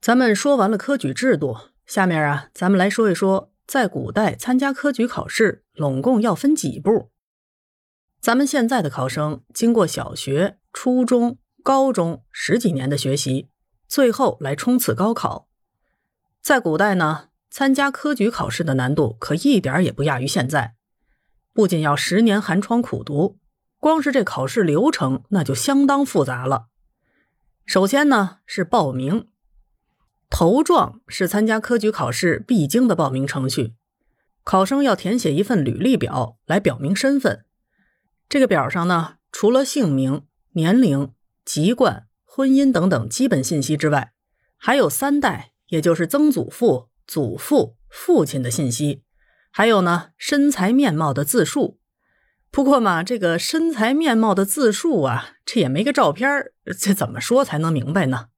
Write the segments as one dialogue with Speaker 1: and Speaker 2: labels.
Speaker 1: 咱们说完了科举制度，下面啊，咱们来说一说，在古代参加科举考试，拢共要分几步。咱们现在的考生经过小学、初中、高中十几年的学习，最后来冲刺高考。在古代呢，参加科举考试的难度可一点也不亚于现在，不仅要十年寒窗苦读，光是这考试流程那就相当复杂了。首先呢是报名。头状是参加科举考试必经的报名程序，考生要填写一份履历表来表明身份。这个表上呢，除了姓名、年龄、籍贯、婚姻等等基本信息之外，还有三代，也就是曾祖父、祖父、父亲的信息，还有呢身材面貌的自述。不过嘛，这个身材面貌的自述啊，这也没个照片这怎么说才能明白呢？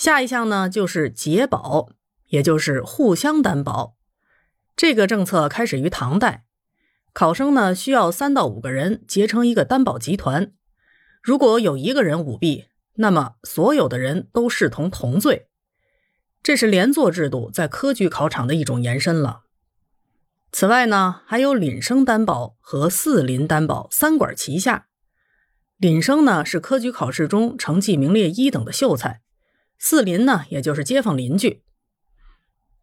Speaker 1: 下一项呢，就是结保，也就是互相担保。这个政策开始于唐代，考生呢需要三到五个人结成一个担保集团。如果有一个人舞弊，那么所有的人都视同同罪。这是连坐制度在科举考场的一种延伸了。此外呢，还有廪生担保和四邻担保三管齐下。廪生呢是科举考试中成绩名列一等的秀才。四邻呢，也就是街坊邻居。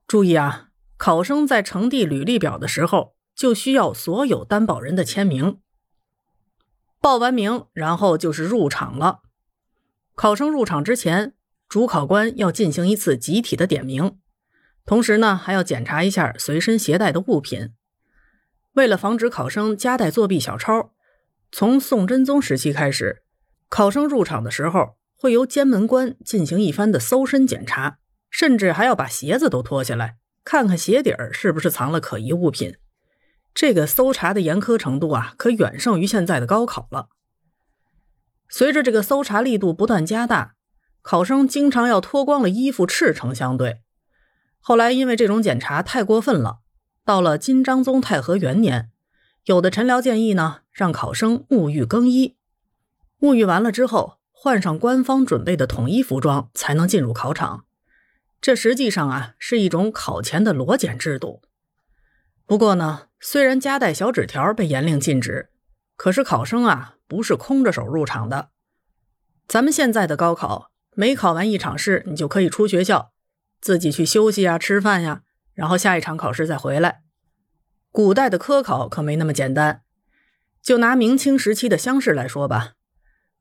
Speaker 1: 注意啊，考生在呈递履历表的时候，就需要所有担保人的签名。报完名，然后就是入场了。考生入场之前，主考官要进行一次集体的点名，同时呢，还要检查一下随身携带的物品。为了防止考生夹带作弊小抄，从宋真宗时期开始，考生入场的时候。会由监门官进行一番的搜身检查，甚至还要把鞋子都脱下来，看看鞋底儿是不是藏了可疑物品。这个搜查的严苛程度啊，可远胜于现在的高考了。随着这个搜查力度不断加大，考生经常要脱光了衣服赤诚相对。后来因为这种检查太过分了，到了金章宗太和元年，有的臣僚建议呢，让考生沐浴更衣。沐浴完了之后。换上官方准备的统一服装才能进入考场，这实际上啊是一种考前的裸检制度。不过呢，虽然夹带小纸条被严令禁止，可是考生啊不是空着手入场的。咱们现在的高考，每考完一场试，你就可以出学校，自己去休息啊、吃饭呀，然后下一场考试再回来。古代的科考可没那么简单，就拿明清时期的乡试来说吧。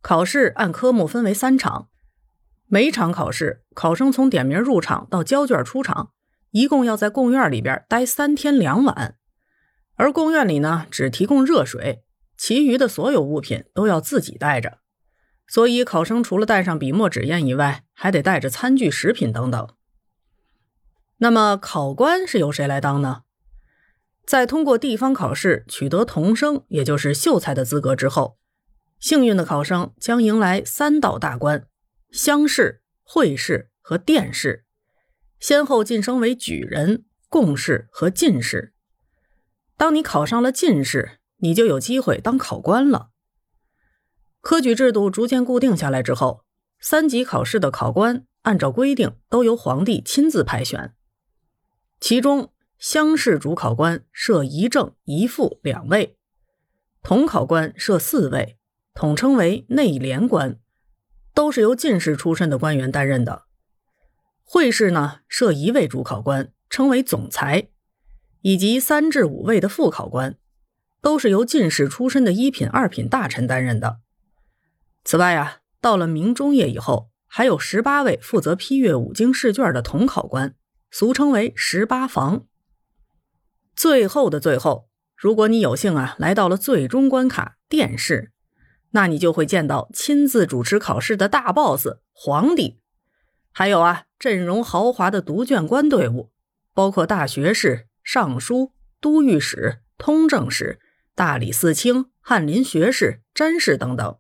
Speaker 1: 考试按科目分为三场，每场考试，考生从点名入场到交卷出场，一共要在贡院里边待三天两晚。而贡院里呢，只提供热水，其余的所有物品都要自己带着。所以，考生除了带上笔墨纸砚以外，还得带着餐具、食品等等。那么，考官是由谁来当呢？在通过地方考试取得童生，也就是秀才的资格之后。幸运的考生将迎来三道大关：乡试、会试和殿试，先后晋升为举人、贡士和进士。当你考上了进士，你就有机会当考官了。科举制度逐渐固定下来之后，三级考试的考官按照规定都由皇帝亲自派选，其中乡试主考官设一正一副两位，同考官设四位。统称为内联官，都是由进士出身的官员担任的。会试呢设一位主考官，称为总裁，以及三至五位的副考官，都是由进士出身的一品、二品大臣担任的。此外啊，到了明中叶以后，还有十八位负责批阅五经试卷的统考官，俗称为十八房。最后的最后，如果你有幸啊来到了最终关卡殿试。那你就会见到亲自主持考试的大 boss 皇帝，还有啊阵容豪华的读卷官队伍，包括大学士、尚书、都御史、通政使、大理寺卿、翰林学士、詹事等等。